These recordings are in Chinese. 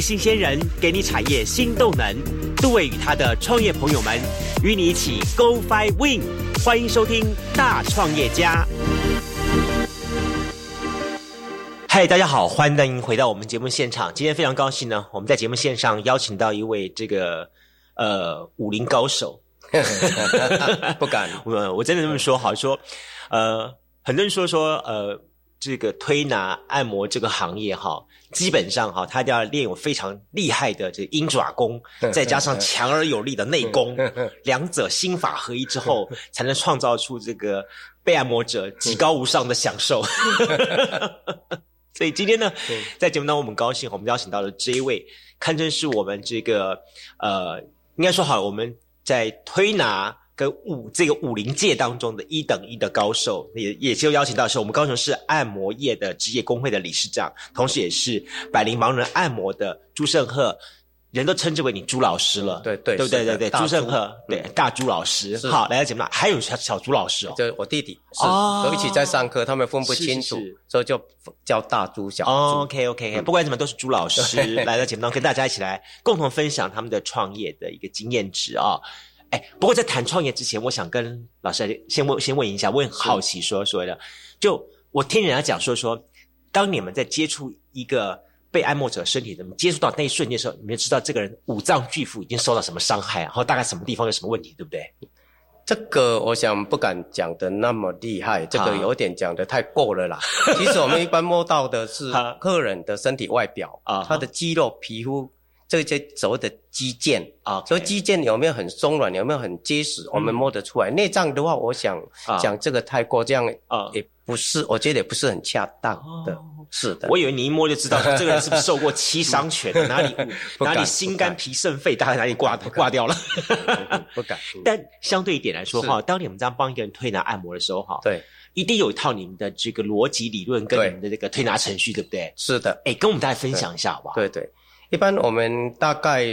新鲜人给你产业新动能。杜伟与他的创业朋友们与你一起 Go Fly Win。欢迎收听《大创业家》。嗨，大家好，欢迎回到我们节目现场。今天非常高兴呢，我们在节目线上邀请到一位这个呃武林高手。不敢，我我真的这么说好说，呃，很多人说说呃，这个推拿按摩这个行业哈，基本上哈，他都要练有非常厉害的这鹰爪功，再加上强而有力的内功，两者心法合一之后，才能创造出这个被按摩者极高无上的享受。所以今天呢，在节目当中，我们高兴，我们邀请到了这一位，堪称是我们这个呃，应该说好，我们。在推拿跟武这个武林界当中的一等一的高手，也也就邀请到是我们高雄市按摩业的职业工会的理事长，同时也是百灵盲人按摩的朱胜赫。人都称之为你朱老师了，对对对对对对，朱。胜赫，对大朱老师，好来到节目还有小小朱老师哦，就我弟弟是都一起在上课，他们分不清楚，所以就叫大朱小朱。OK OK，不管怎么都是朱老师 来到节目当中，跟大家一起来共同分享他们的创业的一个经验值啊。哎，不过在谈创业之前，我想跟老师先问先问一下，我很好奇说所谓的，就我听人家讲说说，当你们在接触一个。被按摩者身体怎么接触到那一瞬间的时候，你们知道这个人五脏俱腑已经受到什么伤害，然后大概什么地方有什么问题，对不对？这个我想不敢讲的那么厉害，这个有点讲的太过了啦。其实我们一般摸到的是客人的身体外表啊，他的肌肉、皮肤这些所谓的肌腱啊，所以肌腱有没有很松软，有没有很结实，我们摸得出来。内脏的话，我想讲这个太过这样啊，也不是，我觉得也不是很恰当的。是的，我以为你一摸就知道这个人是不是受过七伤拳，哪里哪里心肝脾肾肺，大概哪里挂 挂掉了。不敢。但相对一点来说哈，当你们这样帮一个人推拿按摩的时候哈，对，一定有一套你们的这个逻辑理论跟你们的这个推拿程序，对不对？是的。哎，跟我们大家分享一下好不好？对对，一般我们大概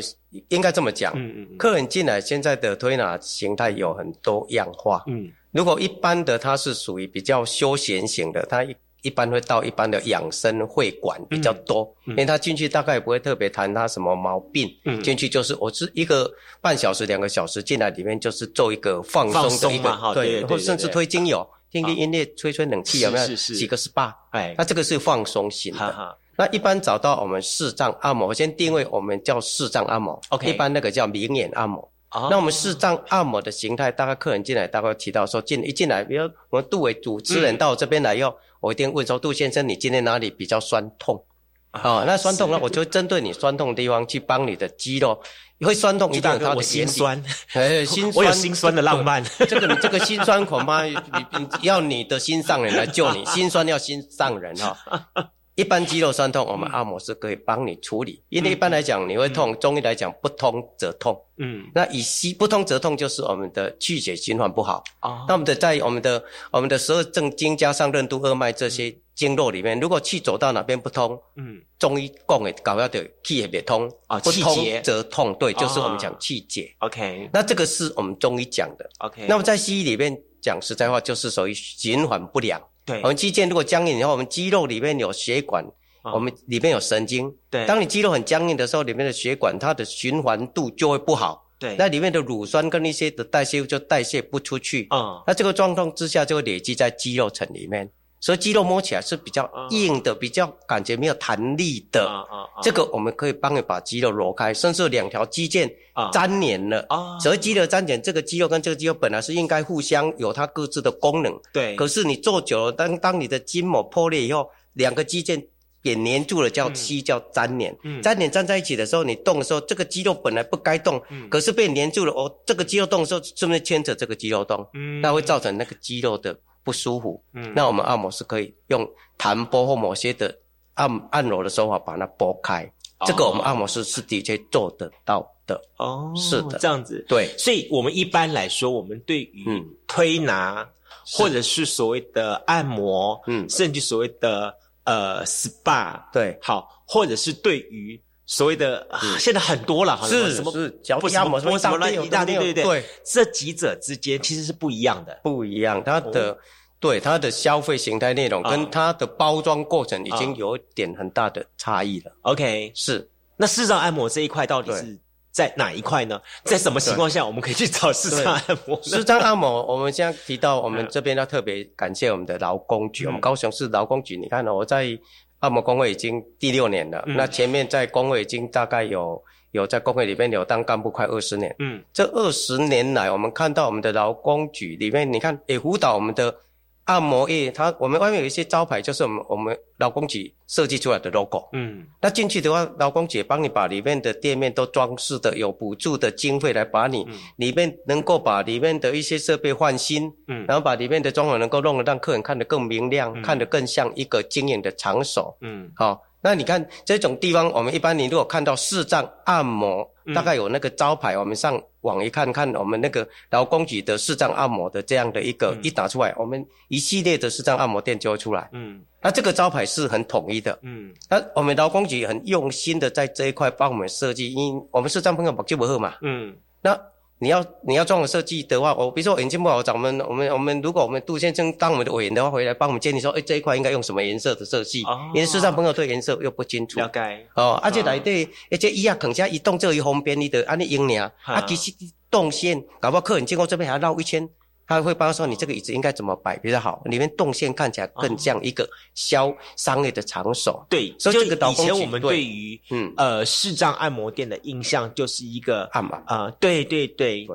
应该这么讲，嗯嗯，客人进来现在的推拿形态有很多样化，嗯，如果一般的它是属于比较休闲型的，它一。一般会到一般的养生会馆比较多，因为他进去大概不会特别谈他什么毛病，进去就是我是一个半小时、两个小时进来里面就是做一个放松的一个，对，或甚至推精油、听听音乐、吹吹冷气，有没有？几个 SPA？哎，那这个是放松型的。那一般找到我们视障按摩，我先定位我们叫视障按摩，OK，一般那个叫明眼按摩。那我们视障按摩的形态，大概客人进来大概提到说进一进来，比如我们杜伟主持人到这边来后，我一定问说杜先生，你今天哪里比较酸痛？啊，那酸痛呢，我就针对你酸痛的地方去帮你的肌肉，会酸痛一定有它的心酸，哎，心酸，我有心酸的浪漫。这个你这个心酸恐怕你要你的心上人来救你，心酸要心上人哈。一般肌肉酸痛，我们按摩是可以帮你处理。因为一般来讲，你会痛，中医来讲不通则痛。嗯，那以西不通则痛，就是我们的气血循环不好。啊，那我们的在我们的我们的十二正经加上任督二脉这些经络里面，如果气走到哪边不通，嗯，中医讲的搞要的气也别通啊，不通则痛。对，就是我们讲气结。OK，那这个是我们中医讲的。OK，那么在西医里面讲实在话，就是属于循环不良。对，我们肌腱如果僵硬以后，我们肌肉里面有血管，我们里面有神经。对，当你肌肉很僵硬的时候，里面的血管它的循环度就会不好。对，那里面的乳酸跟一些的代谢物就代谢不出去。啊，那这个状况之下就会累积在肌肉层里面。所以肌肉摸起来是比较硬的，比较感觉没有弹力的。这个我们可以帮你把肌肉挪开，甚至两条肌腱粘连了。啊，所谓肌肉粘连，这个肌肉跟这个肌肉本来是应该互相有它各自的功能。对。可是你做久了，当当你的筋膜破裂以后，两个肌腱也粘住了，叫肌叫粘连。嗯。粘连粘在一起的时候，你动的时候，这个肌肉本来不该动，可是被粘住了。哦，这个肌肉动的时候，是不是牵扯这个肌肉动？嗯。那会造成那个肌肉的。不舒服，嗯，那我们按摩是可以用弹拨或某些的按按揉的手法把它拨开，这个我们按摩师是的确做得到的。哦，是的，这样子，对，所以我们一般来说，我们对于推拿或者是所谓的按摩，嗯，甚至所谓的呃 SPA，对，好，或者是对于。所谓的啊现在很多了，是什么脚底按摩什么什么一大堆，对对对，这几者之间其实是不一样的，不一样。它的对它的消费形态内容跟它的包装过程已经有点很大的差异了。OK，是。那视障按摩这一块到底是在哪一块呢？在什么情况下我们可以去找视障按摩？视障按摩，我们现在提到我们这边要特别感谢我们的劳工局，我们高雄市劳工局。你看呢，我在按摩工会已经第六年了，那前面在工会已经大概有有在工会里面有当干部快二十年。嗯，这二十年来，我们看到我们的劳工局里面，你看也辅导我们的。按摩业，它我们外面有一些招牌，就是我们我们劳工局设计出来的 logo。嗯，那进去的话，劳工局帮你把里面的店面都装饰的有补助的经费来把你里面能够把里面的一些设备换新，嗯，然后把里面的装潢能够弄得让客人看得更明亮，看得更像一个经营的场所。嗯，好。那你看这种地方，我们一般你如果看到视障按摩，大概有那个招牌，我们上网一看看，我们那个劳工局的视障按摩的这样的一个一打出来，我们一系列的视障按摩店就会出来。嗯，那这个招牌是很统一的。嗯，那我们劳工局很用心的在这一块帮我们设计，因我们视障朋友就不好嘛。嗯，那。你要你要装潢设计的话，我比如说眼睛不好，找我们我们我们如果我们杜先生当我们的委员的话，回来帮我们建议说，哎，这一块应该用什么颜色的设计？因为市场朋友对颜色又不清楚。了解。哦，而且来对，而且伊啊，肯下移动这一方便，你的安尼用尔，啊，其实动线，搞不好客人经过这边还要绕一圈。他会帮说你这个椅子应该怎么摆比较好，里面动线看起来更像一个销商业的场所。对，所以这个以前我们对于嗯呃视障按摩店的印象就是一个按摩啊，对对对。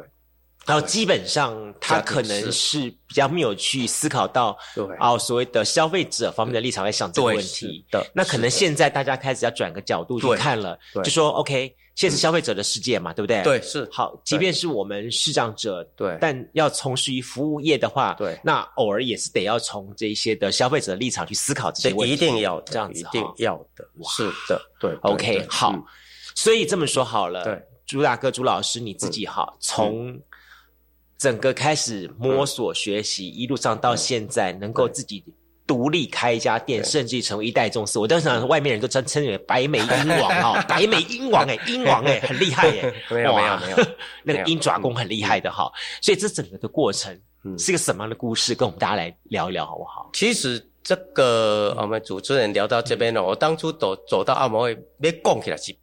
然后基本上，他可能是比较没有去思考到，哦，所谓的消费者方面的立场来想这个问题的。那可能现在大家开始要转个角度去看了，就说 OK，现实消费者的世界嘛，对不对？对，是好。即便是我们视障者，对，但要从事于服务业的话，对，那偶尔也是得要从这些的消费者的立场去思考这些问题，一定要这样子，一定要的，是的，对。OK，好。所以这么说好了，对，朱大哥、朱老师，你自己好，从。整个开始摸索学习，一路上到现在能够自己独立开一家店，甚至成为一代宗师。我当时想，外面人都称称为白眉鹰王哈，白眉鹰王哎，鹰王哎，很厉害 耶。没有没有没有，那个鹰爪功很厉害的哈。所以这整个的过程是个什么样的故事？跟我们大家来聊一聊好不好？其实这个我们主持人聊到这边了，我当初走走到按摩会，别讲起来是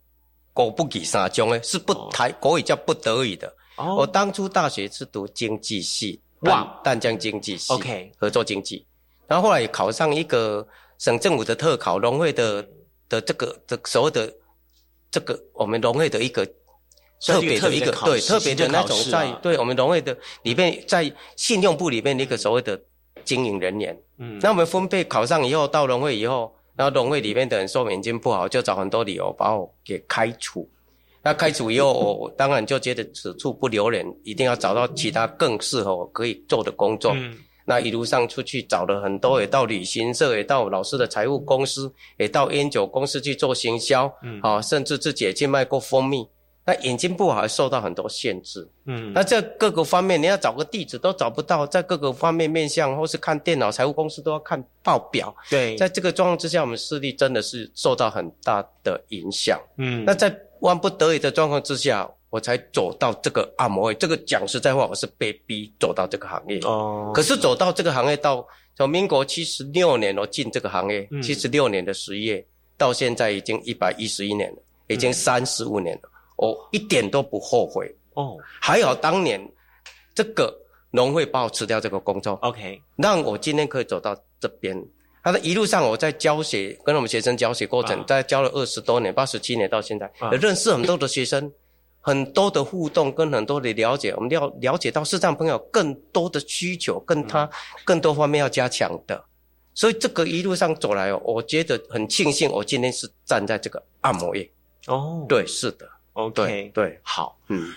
狗不给三中诶，是不台国语叫不得已的。我当初大学是读经济系，哇，淡江经济系，OK，合作经济。然后后来考上一个省政府的特考，农会的的这个的所谓的这个我们农会的一个特别的一个对特别的那种在对我们农会的里面在信用部里面的一个所谓的经营人员。嗯，那我们分配考上以后到农会以后，然后农会里面的人说眼睛不好，就找很多理由把我给开除。那开除以后，我当然就觉得此处不留人，一定要找到其他更适合我可以做的工作。那一路上出去找了很多，也到旅行社，也到老师的财务公司，也到烟酒公司去做行销，嗯啊，甚至自己也去卖过蜂蜜。那眼睛不好，受到很多限制。嗯，那在各个方面，你要找个地址都找不到，在各个方面面向，或是看电脑，财务公司都要看报表。对，在这个状况之下，我们视力真的是受到很大的影响。嗯，那在。万不得已的状况之下，我才走到这个按摩会。这个讲实在话，我是被逼走到这个行业。哦。可是走到这个行业，到从民国七十六年我进这个行业，七十六年的十月，到现在已经一百一十一年了，已经三十五年了。我一点都不后悔。哦。还好当年这个农会把我辞掉这个工作。OK。让我今天可以走到这边。他的一路上，我在教学，跟我们学生教学过程，在教了二十多年，八十七年到现在，认识很多的学生，很多的互动，跟很多的了解，我们要了解到视障朋友更多的需求，跟他更多方面要加强的。所以这个一路上走来哦，我觉得很庆幸，我今天是站在这个按摩业。哦，对，是的，OK，对，好，嗯，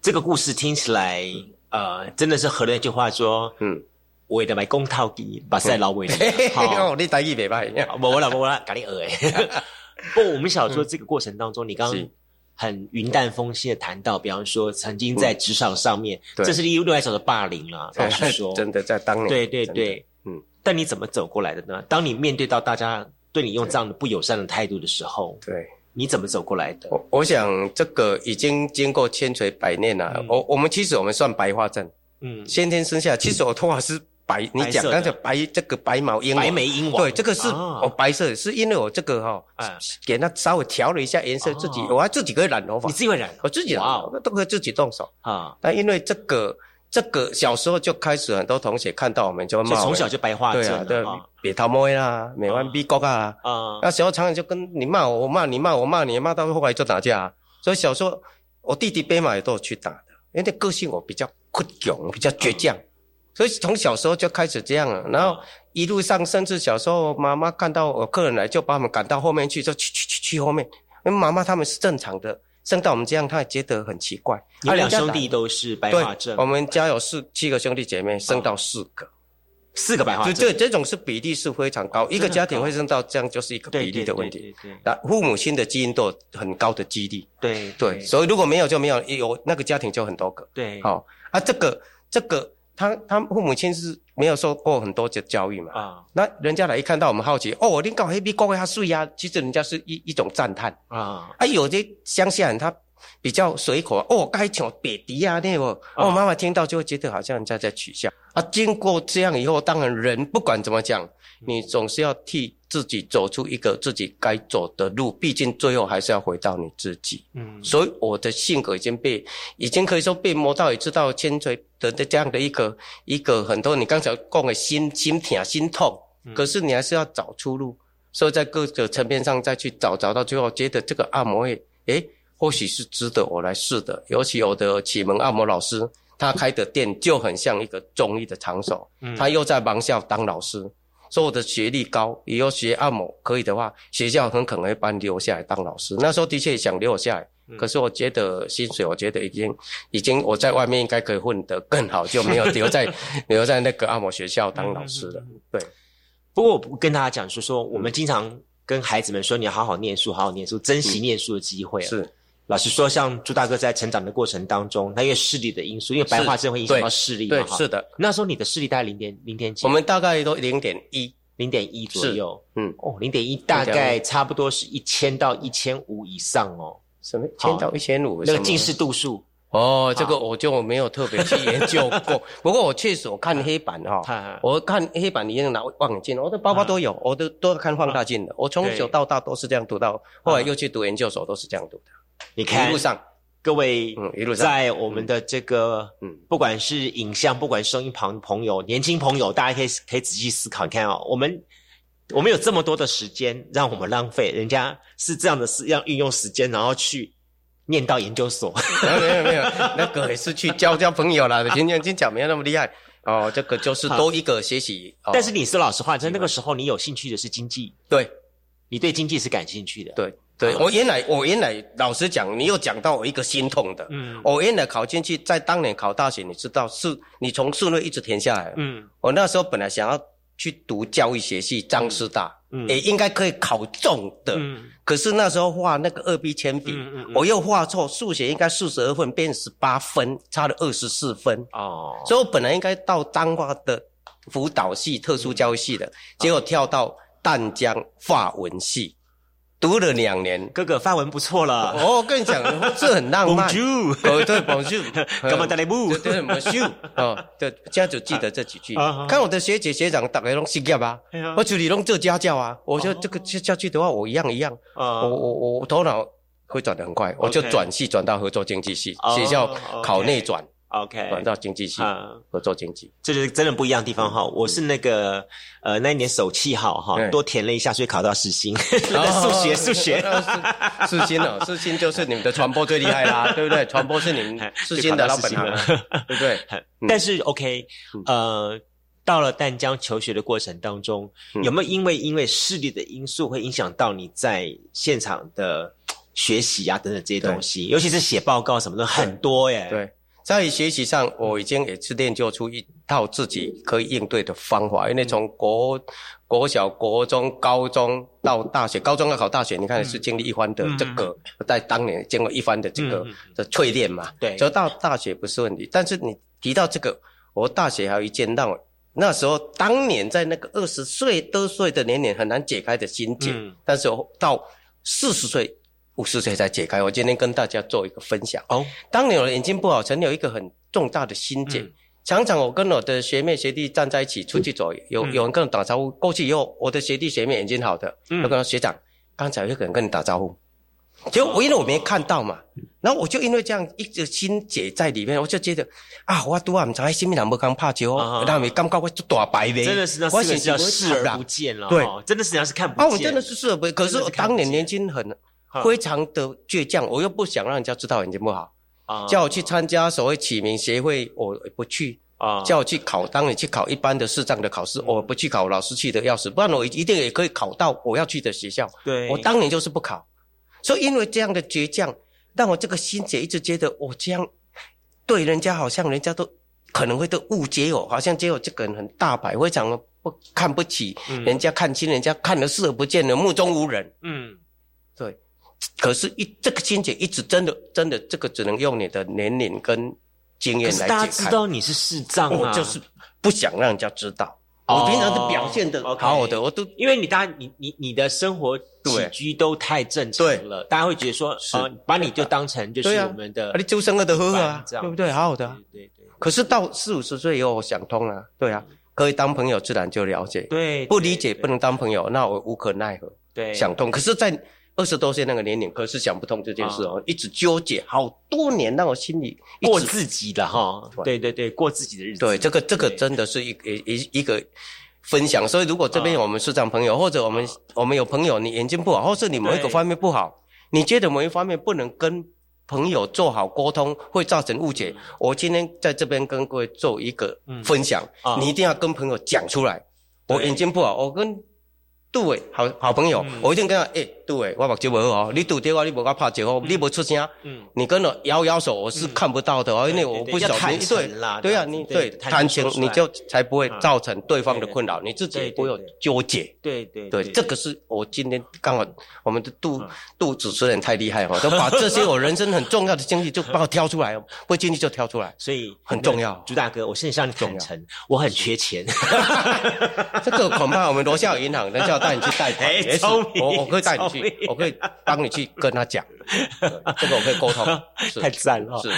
这个故事听起来，呃，真的是合了一句话说，嗯。为的买公套机，把赛老尾。好，你台语袂歹。无 啦无啦，咖喱鹅诶。不，我们想说这个过程当中，你刚刚很云淡风轻的谈到，比方说曾经在职场上面，这是另外一种的霸凌了。老实说，真的在当年。对对对，嗯。但你怎么走过来的呢？当你面对到大家对你用这样的不友善的态度的时候，对，你怎么走过来的？我我想这个已经经过千锤百炼了。我我们其实我们算白化症，嗯，先天生下，其实我头发是。白，你讲刚才白这个白毛鹰白眉鹰王，对，这个是哦白色，是因为我这个哈，给它稍微调了一下颜色，自己我还自己可以染头发，你自己会染，我自己染，都可以自己动手。啊。但因为这个这个小时候就开始，很多同学看到我们就骂，从小就白化症，对，别头摸啦，美完逼高啊，啊，那时候常常就跟你骂我，我骂你，骂我骂你，骂到后来就打架。所以小时候我弟弟背马也都有去打的，因为个性我比较倔强，比较倔强。所以从小时候就开始这样了，然后一路上，甚至小时候妈妈看到我客人来，就把我们赶到后面去，就去去去去后面。因为妈妈他们是正常的，生到我们这样，他也觉得很奇怪。你两兄弟都是白化症？我们家有四七个兄弟姐妹，生到四个，四个白化症。这这种是比例是非常高，一个家庭会生到这样，就是一个比例的问题。那父母亲的基因都有很高的几率。对对，所以如果没有就没有，有那个家庭就很多个。对，好啊，这个这个。他他父母亲是没有受过很多的教育嘛？啊，那人家来一看到我们好奇，哦，你搞黑皮搞个他水呀，其实人家是一一种赞叹啊。啊，有的乡下人他比较随口，哦，该抢别迪啊那个，哦，妈妈听到就会觉得好像人家在取笑。啊，经过这样以后，当然人不管怎么讲，你总是要替。自己走出一个自己该走的路，毕竟最后还是要回到你自己。嗯，所以我的性格已经被，已经可以说被磨到，也知道千锤的的这样的一个一个很多。你刚才讲的心心疼心痛，可是你还是要找出路。所以在各个层面上再去找，找到最后觉得这个按摩会，诶，或许是值得我来试的。尤其我的启蒙按摩老师，他开的店就很像一个中医的场所，他又在盲校当老师。说我的学历高，以后学按摩可以的话，学校很可能会把你留下来当老师。那时候的确想留我下来，可是我觉得薪水，我觉得已经已经我在外面应该可以混得更好，就没有留在 留在那个按摩学校当老师了。对。不过我跟大家讲说，说我们经常跟孩子们说，你要好好念书，好好念书，珍惜念书的机会。是。老实说，像朱大哥在成长的过程当中，他因为视力的因素，因为白化症会影响到视力嘛，对，是的。那时候你的视力大概零点零点几？我们大概都零点一，零点一左右。嗯，哦，零点一大概差不多是一千到一千五以上哦。什么？千到一千五？那个近视度数？哦，这个我就没有特别去研究过。不过我确实我看黑板哈，我看黑板你用拿望远镜，我的包包都有，我都都看放大镜的。我从小到大都是这样读到，后来又去读研究所，都是这样读的。你看，一路上。各位，嗯，一路上。在我们的这个，嗯，不管是影像，不管声音旁朋友，年轻朋友，大家可以可以仔细思考，你看啊，我们我们有这么多的时间让我们浪费，人家是这样的，是要运用时间，然后去念到研究所，没有没有，那个也是去交交朋友啦，今天今讲没有那么厉害。哦，这个就是多一个学习。但是你说老实话，在那个时候，你有兴趣的是经济，对，你对经济是感兴趣的，对。对我原来，我原来老实讲，你又讲到我一个心痛的。嗯，我原来考进去，在当年考大学，你知道是，你从数内一直填下来。嗯，我那时候本来想要去读教育学系，张师大，嗯，也应该可以考中的。嗯，可是那时候画那个二 B 铅笔，我又画错，数学应该四十二分变十八分，差了二十四分。哦，所以我本来应该到彰化的辅导系、特殊教育系的，结果跳到淡江法文系。读了两年，哥哥发文不错了。哦，跟你讲，这很浪漫。哦，对，Bonjour，干嘛带来不？对，Bonjour，哦，对，这样就记得这几句。看我的学姐学长，大概拢失业吧。我处理拢做家教啊。我说这个下去的话，我一样一样。我我我头脑会转得很快，我就转系转到合作经济系，学校考内转。OK，管到经济系合作经济，这就是真的不一样的地方哈。我是那个呃那一年手气好哈，多填了一下，所以考到实心。数学数学，实心哦，实心就是你们的传播最厉害啦，对不对？传播是你们实心的老本行，对不对？但是 OK，呃，到了淡江求学的过程当中，有没有因为因为视力的因素会影响到你在现场的学习啊等等这些东西？尤其是写报告什么的很多耶。对。在学习上，我已经也是练就出一套自己可以应对的方法。因为从国国小、国中、高中到大学，高中要考大学，你看是经历一番的这个，在当年经过一番的这个的淬炼嘛。对，所以到大学不是问题。但是你提到这个，我大学还有一件让我那时候当年在那个二十岁多岁的年龄很难解开的心结。嗯。但是到四十岁。五十岁才解开。我今天跟大家做一个分享。哦，当你的眼睛不好，曾有一个很重大的心结，常常我跟我的学妹学弟站在一起出去走，有有人跟我打招呼，过去以后，我的学弟学妹眼睛好的，我跟学长，刚才有个人跟你打招呼，就我因为我没看到嘛，然后我就因为这样一直心结在里面，我就觉得啊，我拄啊唔知喺心人不刚怕球，那没感觉我就大白的，真的是那四个字视而不见了，对，真的是要是看不见，啊，我真的是视而不见，可是我当年年轻很非常的倔强，我又不想让人家知道眼睛不好。叫我去参加所谓启明协会，我不去啊。叫我去考，当你去考一般的市长的考试，我不去考，老师去的要死，不然我一定也可以考到我要去的学校。对，我当年就是不考，所以因为这样的倔强，让我这个心结一直觉得我这样对人家好像人家都可能会都误解我，好像觉得我这个人很大牌，非常的不看不起人家，看清人家，看得视而不见的，目中无人。嗯，对。可是，一这个心结一直真的真的，这个只能用你的年龄跟经验来解开。大家知道你是视障啊，我就是不想让人家知道。我平常是表现的好好的，我都因为你大家你你你的生活起居都太正常了，大家会觉得说，呃，把你就当成就是我们的，你周生了的喝啊，对不对？好好的，对对。可是到四五十岁以后，我想通了，对啊，可以当朋友，自然就了解。对，不理解不能当朋友，那我无可奈何。对，想通。可是，在二十多岁那个年龄，可是想不通这件事哦，一直纠结好多年，让我心里过自己的哈，对对对，过自己的日子。对，这个这个真的是一一一个分享。所以，如果这边我们市长朋友，或者我们我们有朋友，你眼睛不好，或是你某一个方面不好，你觉得某一方面不能跟朋友做好沟通，会造成误解。我今天在这边跟各位做一个分享，你一定要跟朋友讲出来。我眼睛不好，我跟。杜伟，好好朋友，我一定跟他，诶，杜伟，我目睭不好哦，你拄电话，你无我拍招呼，你无出声，你跟我摇摇手，我是看不到的哦，因为我不晓得，对，对啊，你对坦诚，你就才不会造成对方的困扰，你自己不会有纠结，对对对，这个是我今天刚好我们的杜杜主持人太厉害哈，都把这些我人生很重要的经历就帮我挑出来，不经历就挑出来，所以很重要。朱大哥，我现在向你坦诚，我很缺钱，这个恐怕我们楼下有银行，等下。带你去贷款，也是我我可以带你去，我可以帮你去跟他讲，这个我可以沟通，太赞了。是，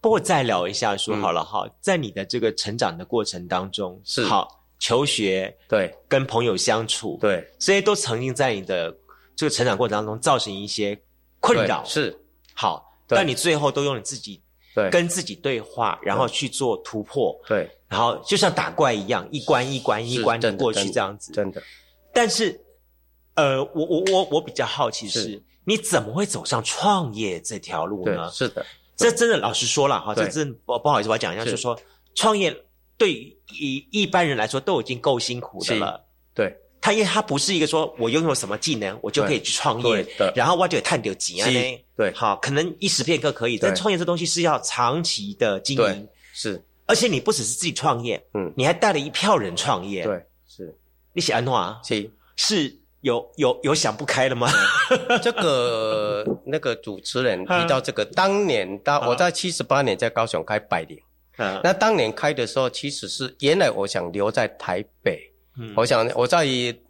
不过再聊一下，说好了哈，在你的这个成长的过程当中，是。好求学，对，跟朋友相处，对，这些都曾经在你的这个成长过程当中造成一些困扰，是。好，但你最后都用你自己。对，跟自己对话，然后去做突破。对，然后就像打怪一样，一关一关一关的过去这样子。真的。但是，呃，我我我我比较好奇是，你怎么会走上创业这条路呢？是的，这真的老实说了哈，这真不不好意思，我讲一下，就是说创业对于一一般人来说都已经够辛苦的了。对，他因为他不是一个说我拥有什么技能我就可以去创业，然后我就探点钱呢。对，好，可能一时片刻可以，但创业这东西是要长期的经营。是，而且你不只是自己创业，嗯，你还带了一票人创业。对，是。你写安诺啊是是有有有想不开了吗？这个那个主持人提到这个，当年当我在七十八年在高雄开百灵，那当年开的时候，其实是原来我想留在台北，我想我在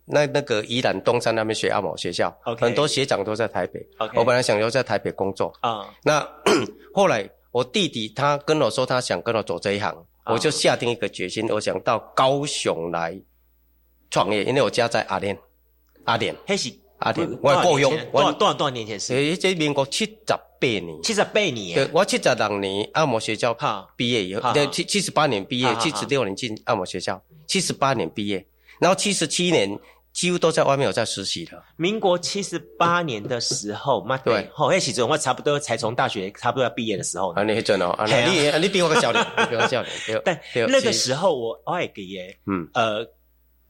那那个宜兰东山那边学阿某学校，很多学长都在台北，我本来想留在台北工作。啊，那 后来我弟弟他跟我说他想跟我走这一行，我就下定一个决心，我想到高雄来。创业，因为我家在阿莲，阿莲，那是阿莲，我雇佣，多少多少多少年前是？诶，这民国七十八年，七十八年，对，我七十六年按摩学校毕业以后，七七十八年毕业，七十六年进按摩学校，七十八年毕业，然后七十七年几乎都在外面有在实习的。民国七十八年的时候，嘛对，好，那时阵我差不多才从大学差不多要毕业的时候，啊，你准哦，你你比我个小年，比我小年，但那个时候我我也给耶，嗯，呃。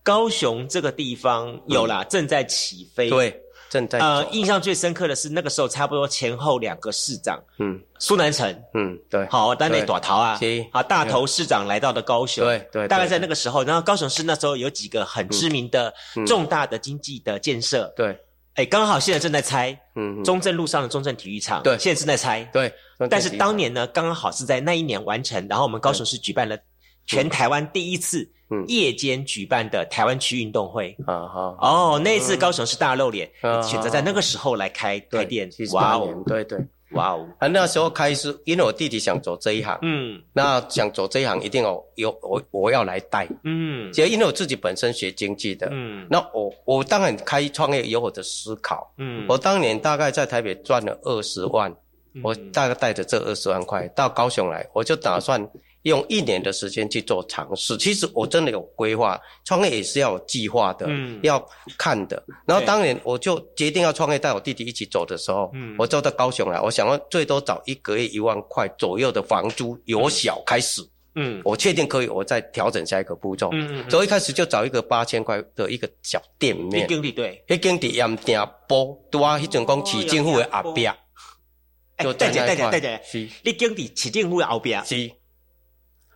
高雄这个地方有啦，正在起飞。对，正在。呃，印象最深刻的是那个时候，差不多前后两个市长，嗯，苏南城，嗯，对，好，丹内朵桃啊，好，大头市长来到的高雄，对对，大概在那个时候，然后高雄市那时候有几个很知名的重大的经济的建设，对，哎，刚好现在正在拆，嗯，中正路上的中正体育场，对，现在正在拆，对，但是当年呢，刚刚好是在那一年完成，然后我们高雄市举办了全台湾第一次。夜间举办的台湾区运动会。啊哈。哦，那一次高雄是大露脸，选择在那个时候来开开店，哇哦，对对，哇哦！啊，那时候开始，因为我弟弟想走这一行，嗯，那想走这一行，一定要有我我要来带，嗯，就因为我自己本身学经济的，嗯，那我我当然开创业有我的思考，嗯，我当年大概在台北赚了二十万，我大概带着这二十万块到高雄来，我就打算。用一年的时间去做尝试，其实我真的有规划，创业也是要有计划的，嗯要看的。然后当年我就决定要创业，带我弟弟一起走的时候，嗯我走到高雄来，我想要最多找一个月一万块左右的房租，由小开始。嗯，我确定可以，我再调整下一个步骤。嗯嗯，所以一开始就找一个八千块的一个小店面。一经理对，一经理盐店波，多啊，迄种讲市政府的后边。哎，对对对对对，是。你经理市政府的后边。是。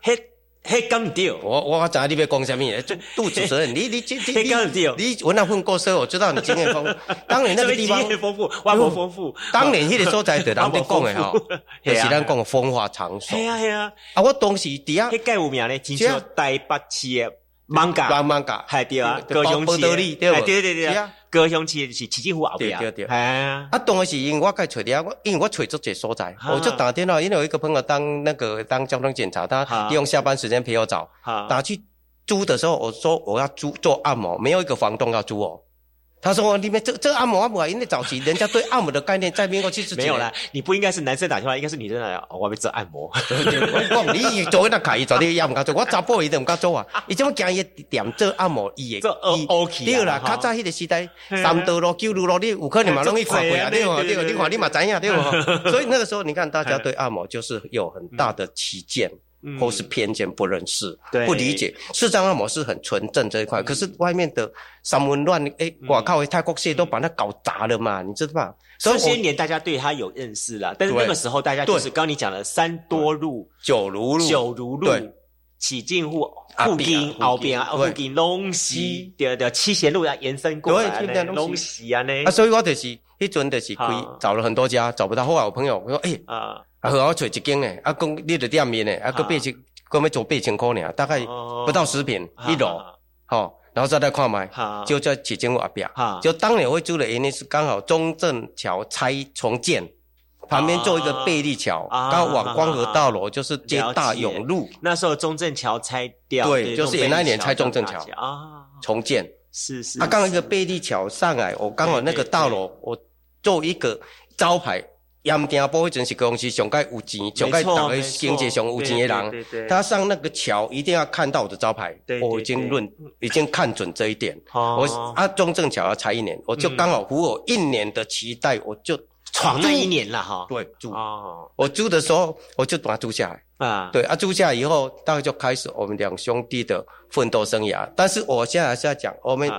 嘿，嘿，讲对，我我知你要讲什么？这杜主持人，你你这这，讲对，你我那份过车，我知道你经验丰富。当年那个地方经验丰富，万不丰富。当年迄个所在，对人哋讲的哈，也是咱讲风化场所。系啊系啊，啊我当时底下，迄盖有名咧，听说台北市的芒嘎，芒嘎，系对啊，高雄市，对对对对。高雄市是市政府后壁，对对对，啊。啊，当时因我该找的啊，我因为我找足这所在，我就打电话，因为有一个朋友当那个当交通警察，他利用下班时间陪我找，打去租的时候，我说我要租做按摩，没有一个房东要租哦。他说：“里面这这按摩按摩，因为早期人家对按摩的概念在民国七十没有啦，你不应该是男生打电话，应该是女生来。我要做按摩。你做那开，做你也唔敢做，我查甫伊都唔敢做啊。伊怎么讲伊点做按摩，伊也做 OK。对啦，较早迄个时代，三道路、九路路，你有可能嘛容易看过啊？对哦，对哦，你看你嘛知影对哦。所以那个时候，你看大家对按摩就是有很大的旗舰。”或是偏见不认识，不理解，视障按摩是很纯正这一块，可是外面的三温乱，哎，我靠，泰国些都把它搞砸了嘛，你知道吧？这些年大家对他有认识了，但是那个时候大家就是刚你讲的三多路、九如路、九如路、起进户、附近、后边啊、附近龙溪，对对，七贤路要延伸过来呢，龙溪啊呢。啊，所以我就是一准就是可以找了很多家，找不到。后来我朋友我说，哎啊。啊，好，我找一间诶，啊，讲你的店面诶，啊，个八千，个要做八千块呢，大概不到十平一楼，好，然后再来看卖，就在市政府阿边，就当年会租的原因是刚好中正桥拆重建，旁边做一个贝利桥，刚好往光和大楼就是接大永路。那时候中正桥拆掉，对，就是也那一年拆中正桥啊，重建。是是。啊，刚好一个贝利桥上来，我刚好那个大楼，我做一个招牌。盐埕埔迄阵是公司上盖有钱，上盖大个经济上有钱的人，他上那个桥一定要看到我的招牌。我已经论已经看准这一点。我啊，中正桥要拆一年，我就刚好符合一年的期待，我就闯那一年了哈。对，租。我租的时候我就把它租下来。啊，对啊，租下来以后，大概就开始我们两兄弟的奋斗生涯。但是我现在还是要讲我们。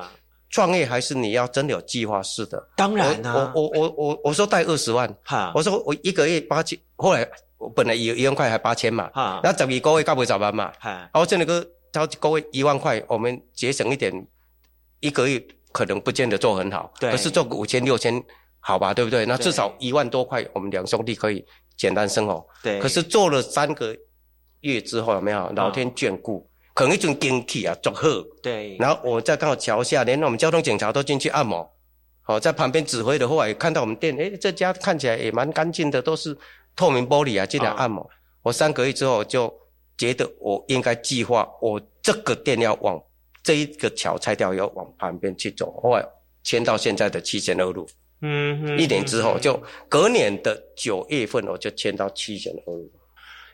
创业还是你要真的有计划式的，当然啊。我我我我我说贷二十万，哈，我说我一个月八千，后来我本来一一万块还八千嘛，哈，然后十二个月搞不十万嘛，哈，然后这个超一个月一万块，我们节省一点，一个月可能不见得做很好，对，可是做个五千六千，好吧，对不对？那至少一万多块，我们两兄弟可以简单生活，对。可是做了三个月之后，有没有老天眷顾？可能一种天气啊，足好。对。然后我在刚好桥下，连我们交通警察都进去按摩。好，在旁边指挥的话，也看到我们店，诶，这家看起来也蛮干净的，都是透明玻璃啊，进来按摩。我三个月之后就觉得我应该计划，我这个店要往这一个桥拆掉，要往旁边去走。后来迁到现在的七贤二路。嗯。一年之后，就隔年的九月份，我就迁到七贤二路。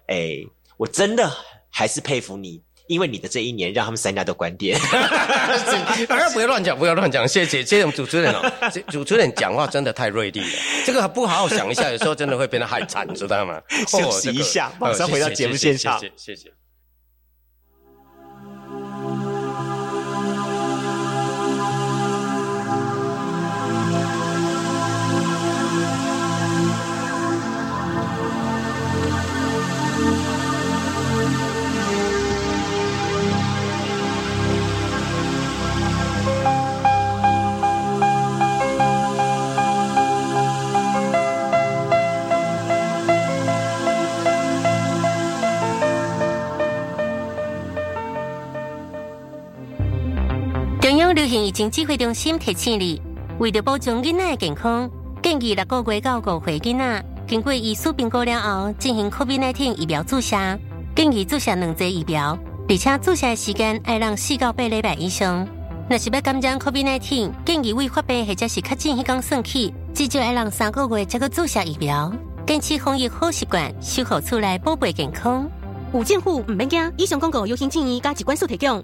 哎，我真的还是佩服你。因为你的这一年，让他们三家都关店。大家不要乱讲，不要乱讲。谢谢，谢谢我们主持人哦。主持人讲话真的太锐利了，这个不好好想一下，有时候真的会变得害惨，知道吗？休息一下，马上回到节目现场。谢谢，谢谢。疫情指挥中心提醒你，为了保障囡仔的健康，建议六个月到五岁囡仔经过医师评估了后，进行 COVID-19 疫苗注射，建议注射两剂疫苗，而且注射时间要让四到八礼拜以上。若是要感染 COVID-19，建议未发病或者是确诊迄天算起，至少要让三个月才去注射疫苗。坚持防疫好习惯，守护厝内宝贝健康。有政府唔免惊，以上广告由行建议加一关数提供。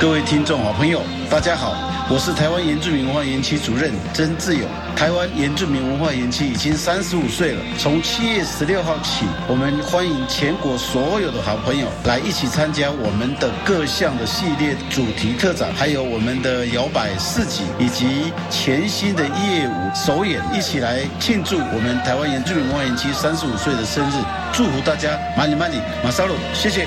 各位听众、好朋友，大家好，我是台湾原住民文化园区主任曾志勇。台湾原住民文化园区已经三十五岁了，从七月十六号起，我们欢迎全国所有的好朋友来一起参加我们的各项的系列主题特展，还有我们的摇摆市集以及全新的业务首演，一起来庆祝我们台湾原住民文化园区三十五岁的生日，祝福大家，money money，马萨鲁，谢谢。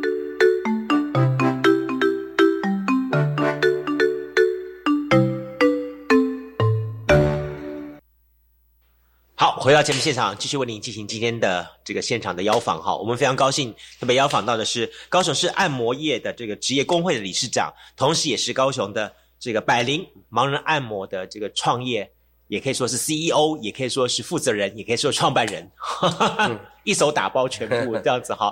回到节目现场，继续为您进行今天的这个现场的邀访哈。我们非常高兴特别邀访到的是高雄市按摩业的这个职业工会的理事长，同时也是高雄的这个百灵盲人按摩的这个创业，也可以说是 CEO，也可以说是负责人，也可以说创办人，一手打包全部这样子哈。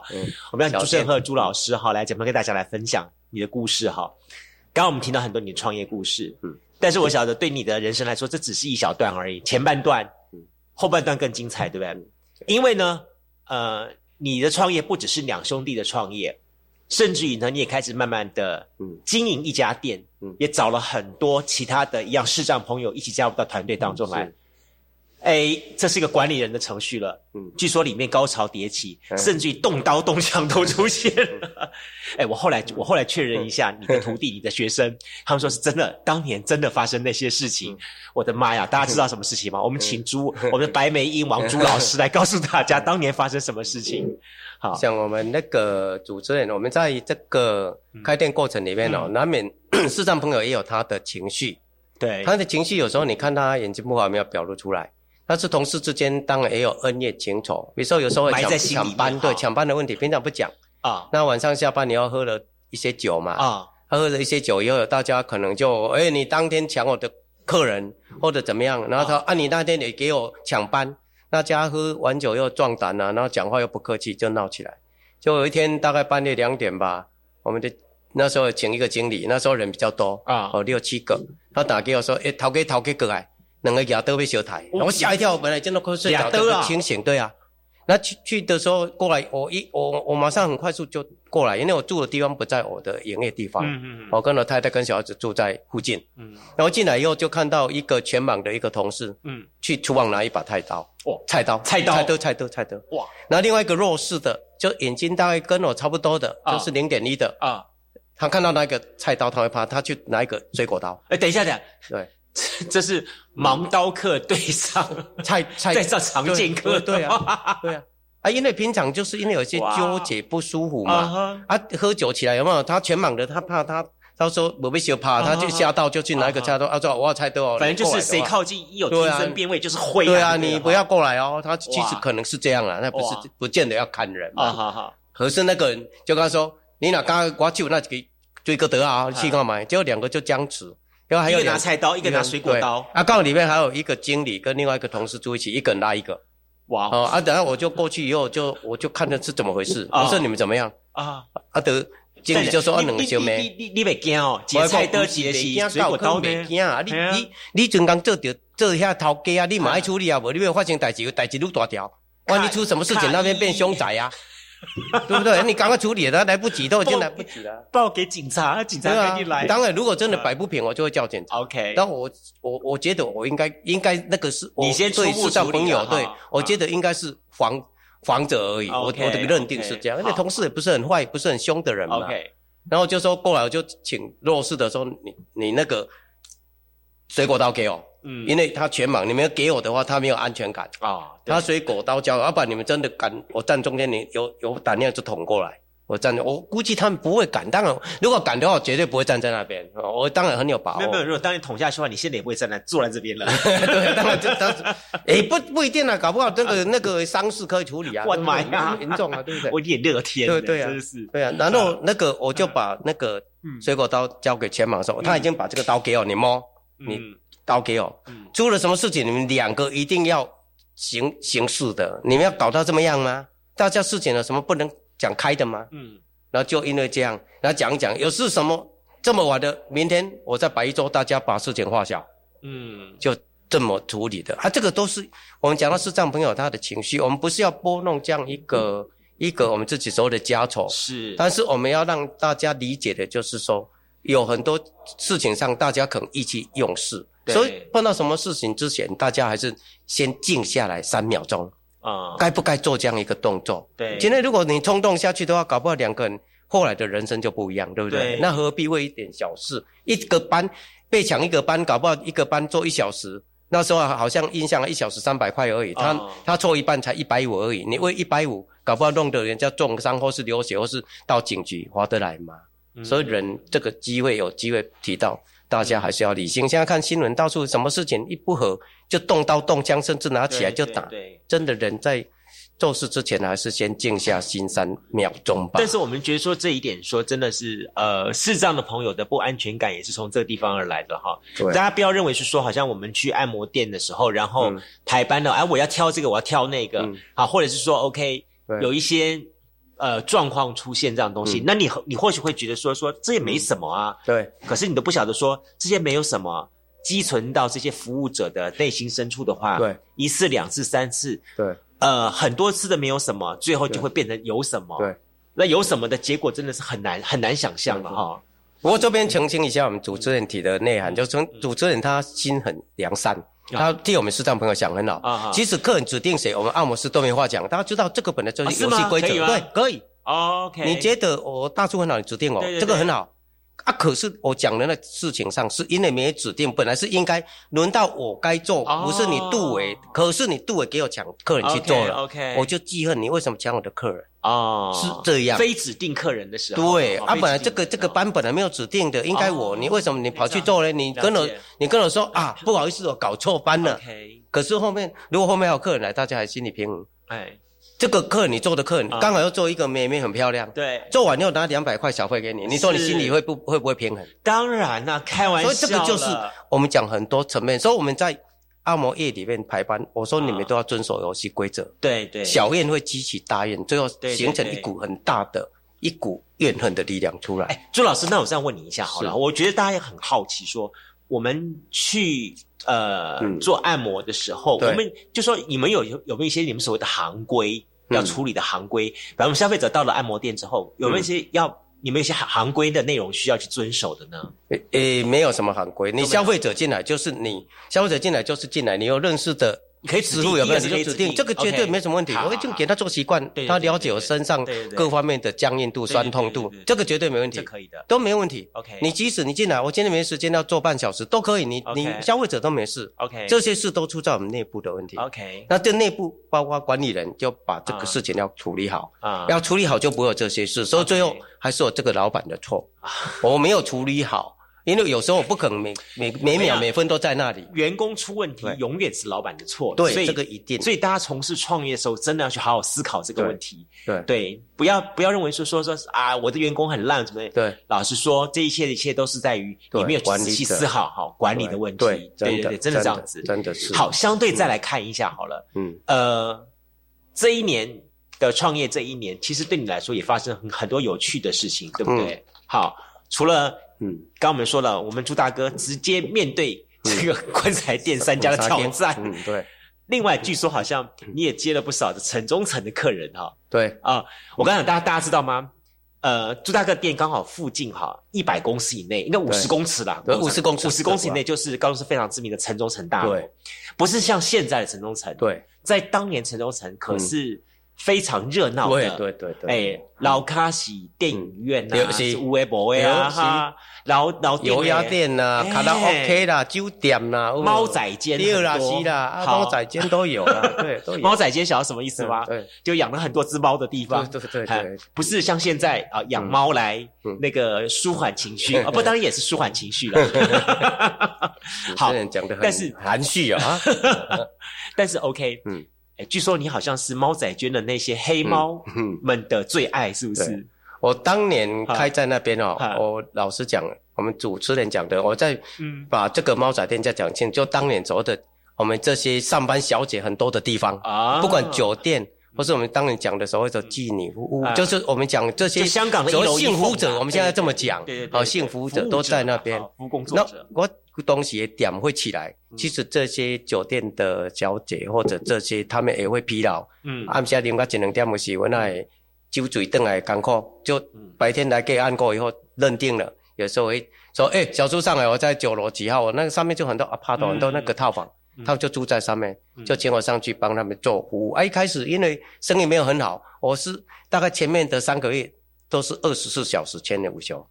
我们让朱胜赫朱老师哈来节目跟大家来分享你的故事哈。刚刚我们听到很多你的创业故事，嗯，但是我晓得对你的人生来说，这只是一小段而已，前半段。后半段更精彩，对不对？因为呢，呃，你的创业不只是两兄弟的创业，甚至于呢，你也开始慢慢的经营一家店，也找了很多其他的一样视障朋友一起加入到团队当中来。哎，这是一个管理人的程序了。嗯，据说里面高潮迭起，甚至于动刀动枪都出现了。哎，我后来我后来确认一下，你的徒弟、你的学生，他们说是真的，当年真的发生那些事情。我的妈呀，大家知道什么事情吗？我们请朱，我们的白眉鹰王朱老师来告诉大家，当年发生什么事情。好，像我们那个主持人，我们在这个开店过程里面哦，难免 视障朋友也有他的情绪。对，他的情绪有时候你看他眼睛不好，没有表露出来。但是同事之间当然也有恩怨情仇，比如说有时候抢抢班，对抢班的问题平常不讲啊。那晚上下班你要喝了一些酒嘛啊，喝了一些酒以后，大家可能就哎你当天抢我的客人或者怎么样，然后他啊你那天也给我抢班，大家喝完酒又壮胆了，然后讲话又不客气，就闹起来。就有一天大概半夜两点吧，我们的那时候请一个经理，那时候人比较多啊，哦六七个，他打给我说，哎逃给逃给过来。两个牙都被小抬，我吓一跳，本来真的快睡着，不清醒，对啊。那去去的时候过来，我一我我马上很快速就过来，因为我住的地方不在我的营业地方，嗯嗯我跟我太太跟小孩子住在附近，嗯，然后进来以后就看到一个全盲的一个同事，嗯，去厨房拿一把菜刀，哇，菜刀，菜刀，菜刀，菜刀，菜刀，哇，然后另外一个弱势的，就眼睛大概跟我差不多的，就是零点一的，啊，他看到那个菜刀他会怕，他去拿一个水果刀，哎，等一下，等，对。这是盲刀客对上 菜菜对上常见客，对啊，对啊。啊，因为平常就是因为有些纠结不舒服嘛，啊，喝酒起来有没有？他全盲的，他怕他他说我被吓怕，他就吓到就去拿一个菜刀，啊，说我要菜刀哦。反正就是谁靠近一有天生变位就是灰。对啊，你不要过来哦。他其实可能是这样啊，那不是不见得要砍人嘛。哈哈。可是那个人就跟他说：“你哪刚我就那几个追个得啊，去干嘛？”结果两个就僵持，然后还有拿菜刀，一个拿水果刀。啊，刚好里面还有一个经理跟另外一个同事住一起，一个人拉一个。哇！哦啊，等下我就过去以后，就我就看的是怎么回事。我说你们怎么样？啊，阿德经理就说：“啊，两个小妹，你你你别惊哦，切菜刀节是水果刀别惊啊！你你你刚刚做着做下头家啊，你马爱处理啊，无你有发生代志，代志愈大条。万一出什么事情，那边变凶宅啊！对不对？你赶快处理，他来不及，都已经来不及了。报给警察，警察赶紧来。当然，如果真的摆不平，我就会叫警察。OK。但我我我觉得我应该应该那个是，你先对视障朋友，对我觉得应该是防防者而已。我我的认定是这样，因为同事也不是很坏，不是很凶的人嘛。OK。然后就说过来，我就请弱势的说，你你那个水果刀给我。嗯，因为他全盲，你们给我的话，他没有安全感啊。他水果刀交，要不然你们真的敢，我站中间，你有有胆量就捅过来。我站，我估计他们不会敢。当然，如果敢的话，绝对不会站在那边。我当然很有把握。没有没有，如果当你捅下去的话，你现在也不会站在坐在这边了。对，当然就当时，哎，不不一定啊，搞不好这个那个伤势可以处理啊。我的妈呀，严重啊，对不对？我脸热天，对对啊，真是。对啊，然后那个我就把那个水果刀交给全盲说，他已经把这个刀给我，你摸，你。刀给我，出了什么事情，你们两个一定要行行事的。你们要搞到这么样吗？大家事情有什么不能讲开的吗？嗯，然后就因为这样，然后讲一讲，有事什么这么晚的，明天我在摆一桌，大家把事情化小。嗯，就这么处理的啊。这个都是我们讲到视障朋友他的情绪，我们不是要拨弄这样一个一个我们自己所谓的家丑，是，但是我们要让大家理解的就是说，有很多事情上大家可能意气用事。所以碰到什么事情之前，大家还是先静下来三秒钟啊，该不该做这样一个动作？对，今天如果你冲动下去的话，搞不好两个人后来的人生就不一样，对不对？那何必为一点小事，一个班被抢一个班，搞不好一个班做一小时，那时候好像印象一小时三百块而已，他他错一半才一百五而已，你为一百五，搞不好弄得人家重伤或是流血或是到警局划得来吗？所以人这个机会有机会提到。大家还是要理性。现在看新闻，到处什么事情一不和就动刀动枪，甚至拿起来就打。对真的人在做事之前，还是先静下心三秒钟吧。但是我们觉得说这一点，说真的是，呃，视障的朋友的不安全感也是从这个地方而来的哈。大家不要认为是说，好像我们去按摩店的时候，然后排班了，哎，我要挑这个，我要挑那个，好，或者是说，OK，有一些。呃，状况出现这样东西，那你你或许会觉得说说这也没什么啊，对。可是你都不晓得说这些没有什么，积存到这些服务者的内心深处的话，对，一次两次三次，对，呃，很多次的没有什么，最后就会变成有什么，对。那有什么的结果真的是很难很难想象了哈。不过这边澄清一下，我们主持人提的内涵，就是从主持人他心很良善。他替我们视障朋友想很好啊！即使客人指定谁，我们按摩师都没话讲。大家知道这个本来就是游戏规则，对，可以。OK，你觉得我大叔很好，你指定我，这个很好。啊，可是我讲的那事情上，是因为没指定，本来是应该轮到我该做，不是你杜伟。可是你杜伟给我抢客人去做了，OK，我就记恨你为什么抢我的客人哦，是这样。非指定客人的时候，对啊，本来这个这个班本来没有指定的，应该我，你为什么你跑去做呢？你跟我你跟我说啊，不好意思，我搞错班了。可是后面如果后面还有客人来，大家还心里平衡。哎。这个客你做的客人，刚好要做一个妹妹很漂亮，对，做完又拿两百块小费给你，你说你心里会不会不会平衡？当然啦，开玩笑。所以这个就是我们讲很多层面。所以我们在按摩业里面排班，我说你们都要遵守游戏规则。对对，小怨会激起大怨，最后形成一股很大的一股怨恨的力量出来。哎，朱老师，那我这样问你一下好了，我觉得大家也很好奇，说我们去呃做按摩的时候，我们就说你们有有没有一些你们所谓的行规？要处理的行规，比方消费者到了按摩店之后，有没有一些要你们一些行行规的内容需要去遵守的呢？诶，没有什么行规，你消费者进来就是你消费者进来就是进来，你有认识的可以指路有没有？你就指定这个绝对没什么问题。我已经给他做习惯，他了解我身上各方面的僵硬度、酸痛度，这个绝对没问题。可以的，都没问题。OK，你即使你进来，我今天没时间要做半小时都可以。你你消费者都没事。OK，这些事都出在我们内部的问题。OK，那这内部包括管理人就把这个事情要处理好啊，要处理好就不会有这些事。所以最后还是我这个老板的错，我没有处理好。因为有时候我不可能每每每秒每分都在那里，员工出问题永远是老板的错。对，这个一定。所以大家从事创业的时候，真的要去好好思考这个问题。对对，不要不要认为说说说啊，我的员工很烂，怎么？对，老实说，这一切的一切都是在于你没有仔细思考好管理的问题。对对对，真的这样子，真的是。好，相对再来看一下好了。嗯，呃，这一年的创业，这一年其实对你来说也发生很很多有趣的事情，对不对？好，除了。嗯，刚我们说了，我们朱大哥直接面对这个棺材店三家的挑战。嗯，对。另外，据说好像你也接了不少的城中城的客人哈。对啊，我刚讲大家大家知道吗？呃，朱大哥店刚好附近哈，一百公尺以内，应该五十公尺啦。五十公尺，五十公尺以内就是高雄市非常知名的城中城大楼。对，不是像现在的城中城。对，在当年城中城可是。非常热闹的，对对对，哎，老卡西电影院呐，是。乌维博威啊哈，老老油鸭店呐，卡拉 OK 啦，酒店呐，猫仔间啦，是啦，猫仔间都有啦，对，都有。猫仔间晓得什么意思吗？对，就养了很多只猫的地方，对对对，不是像现在啊，养猫来那个舒缓情绪 啊，不，当然也是舒缓情绪了。好，讲的但是含蓄啊，但是 OK，嗯。据说你好像是猫仔圈的那些黑猫们的最爱，是不是？我当年开在那边哦，我老实讲，我们主持人讲的，我在把这个猫仔店再讲清，就当年走的我们这些上班小姐很多的地方啊，不管酒店或是我们当年讲的所谓的妓女屋，就是我们讲这些香港的幸福者，我们现在这么讲，好，幸福者都在那边。那我。东西点会起来，其实这些酒店的小姐或者这些他们也会疲劳。嗯，暗下啉个一两点的时，我那酒醉顿来艰苦，就白天来给按过以后认定了，有时候会说：“哎，小朱上来，我在九楼几号？我那个上面就很多 apart，很多那个套房，他们就住在上面，就请我上去帮他们做服务。啊，一开始因为生意没有很好，我是大概前面的三个月都是二十四小时全年无休。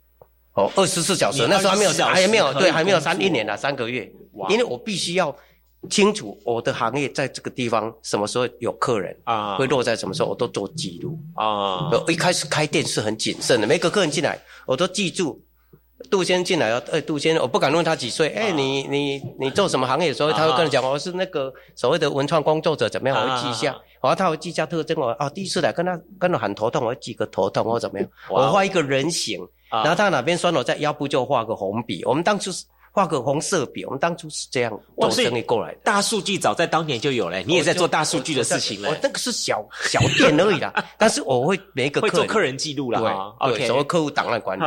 哦，二十四小时，那时候还没有，还没有，对，还没有三一年啊，三个月。因为我必须要清楚我的行业在这个地方什么时候有客人啊，会落在什么时候，我都做记录啊。一开始开店是很谨慎的，每个客人进来我都记住。杜先生进来了，哎，杜先生，我不敢问他几岁，哎，你你你做什么行业？所以他会跟你讲，我是那个所谓的文创工作者，怎么样？我会记一下，然后他会记一下特征。我哦，第一次来跟他跟他喊头痛，我会记个头痛或怎么样？我画一个人形。然后他哪边酸了，在腰部就画个红笔。我们当初是画个红色笔，我们当初是这样做生意过来的。大数据早在当年就有了，你也在做大数据的事情了。我那个是小小店而已啦，但是我会每一个会做客人记录了哈。对，所谓客户档案管理。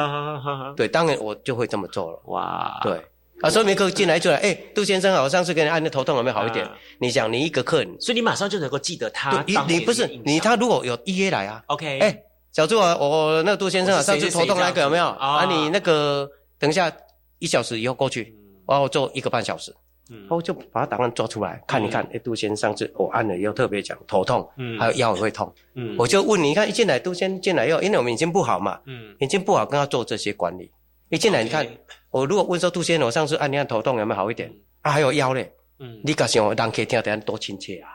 对，当然我就会这么做了。哇，对啊，所以每个进来就来，哎，杜先生好，上次给你按的头痛有没有好一点？你想，你一个客人，所以你马上就能够记得他。你你不是你他如果有预约来啊？OK，哎。小朱啊，我那个杜先生啊，上次头痛那个有没有？啊，你那个等一下一小时以后过去，我要做一个半小时，然后就把档案做出来看一看。哎，杜先生上次我按了以后特别讲头痛，还有腰也会痛，我就问你，你看一进来杜先进来以后，因为我们眼睛不好嘛，嗯。眼睛不好跟他做这些管理。一进来你看，我如果问说杜先生，我上次按你看头痛有没有好一点？啊，还有腰嘞，嗯。你敢想让可以听得多亲切啊？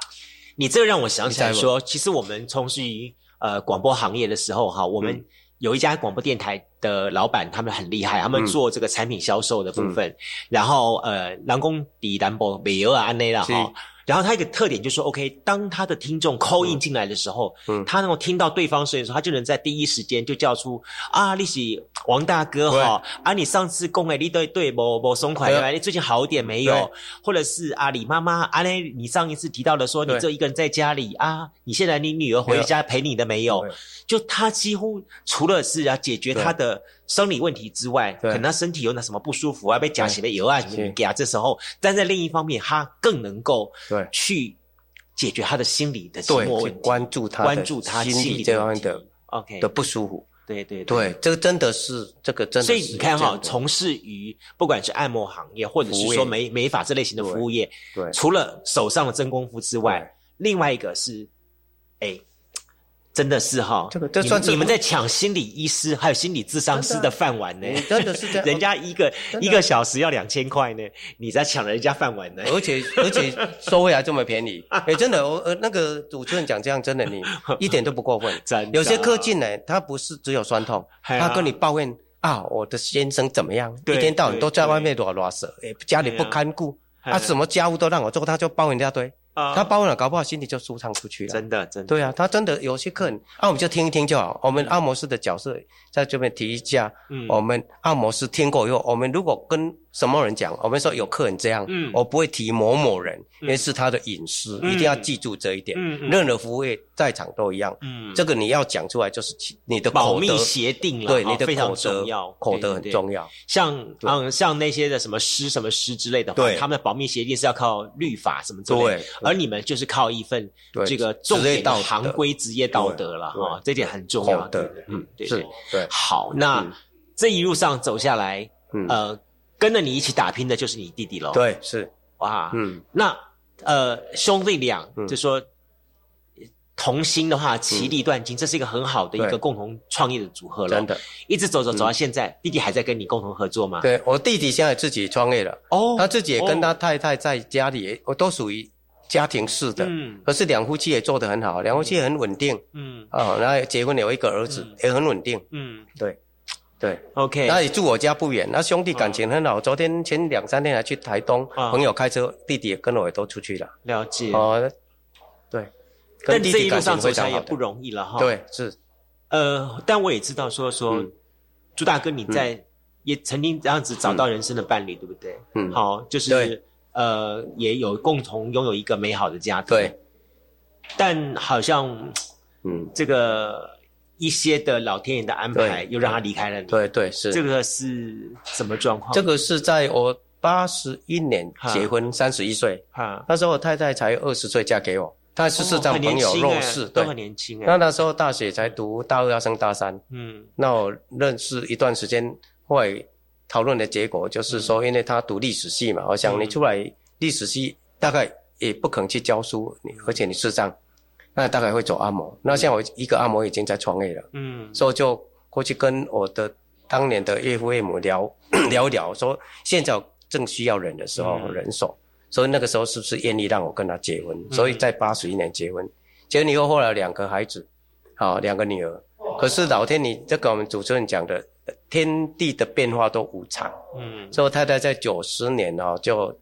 你这让我想起来说，其实我们从事于。呃，广播行业的时候哈，我们有一家广播电台的老板，他们很厉害，他们做这个产品销售的部分，然后呃，南宫底南博美欧啊安内啦哈。然后他一个特点就是说，OK，当他的听众 call in 进来的时候，嗯，他能够听到对方声音的时候，他就能在第一时间就叫出啊，你是王大哥哈，啊，你上次供诶，你对对某某松款，你最近好一点没有？或者是啊，李妈妈，啊，那你上一次提到的说，你这一个人在家里啊，你现在你女儿回家陪你的没有？就他几乎除了是要解决他的。生理问题之外，可能他身体有那什么不舒服啊，被夹起来油啊什么的啊。这时候，但在另一方面，他更能够对去解决他的心理的寂寞问题，关注他关注他心理这方面的 OK 的不舒服。对对对，这个真的是这个真的。所以你看哈，从事于不管是按摩行业，或者是说美美发这类型的服务业，对，除了手上的真功夫之外，另外一个是，哎。真的是哈，这个这算你们在抢心理医师还有心理智商师的饭碗呢？真的是这样，人家一个一个小时要两千块呢，你在抢人家饭碗呢？而且而且收回来这么便宜，哎，真的，我呃那个主持人讲这样，真的你 一点都不过分。真有些客进来，他不是只有酸痛，他跟你抱怨啊，我的先生怎么样，一天到晚都在外面拉拉扯，哎，家里不堪顾，啊，什么家务都让我做，他就抱怨一大堆。他包了，搞不好心里就舒畅出去了。真的，真的。对啊，他真的有些客人，啊，我们就听一听就好。我们按摩师的角色在这边提一下。嗯。我们按摩师听过以后，我们如果跟什么人讲，我们说有客人这样，嗯，我不会提某某人，因为是他的隐私，一定要记住这一点。嗯嗯。任何服务业在场都一样。嗯。这个你要讲出来，就是你的保密协定了。对，你的非常重要，口德很重要。像嗯，像那些的什么师什么师之类的，对，他们的保密协定是要靠律法什么之类的，而你们就是靠。一份这个重点的行规职业道德了哈，这点很重要。的，嗯，对对对。好，那这一路上走下来，呃，跟着你一起打拼的就是你弟弟喽。对，是。哇，嗯，那呃，兄弟俩就说同心的话，其利断金，这是一个很好的一个共同创业的组合了。真的，一直走走走到现在，弟弟还在跟你共同合作吗？对我弟弟现在自己创业了，哦，他自己也跟他太太在家里，我都属于。家庭式的，嗯，可是两夫妻也做得很好，两夫妻很稳定，嗯，哦，然后结婚有一个儿子，也很稳定，嗯，对，对，OK，那也住我家不远，那兄弟感情很好，昨天前两三天还去台东，朋友开车，弟弟也跟我也都出去了，了解，哦，对，但这一路上走起来也不容易了哈，对，是，呃，但我也知道说说，朱大哥你在也曾经这样子找到人生的伴侣，对不对？嗯，好，就是。呃，也有共同拥有一个美好的家庭。对，但好像，嗯，这个一些的老天爷的安排又让他离开了你。对对是。这个是什么状况？这个是在我八十一年结婚，三十一岁。哈，那时候我太太才二十岁嫁给我，她是市长朋友弱势，都很年轻。那那时候大学才读大二要升大三。嗯。那我认识一段时间，后来。讨论的结果就是说，因为他读历史系嘛，我想你出来历史系大概也不肯去教书，你而且你是这样，那大概会走按摩。那像我一个按摩已经在创业了，嗯，所以就过去跟我的当年的岳父岳母聊 聊聊，说现在正需要人的时候人手，所以那个时候是不是愿意让我跟他结婚？所以在八十一年结婚，结婚以后后来两个孩子，好两个女儿，可是老天，你这个我们主持人讲的。天地的变化都无常，嗯，所以太太在九十年哦就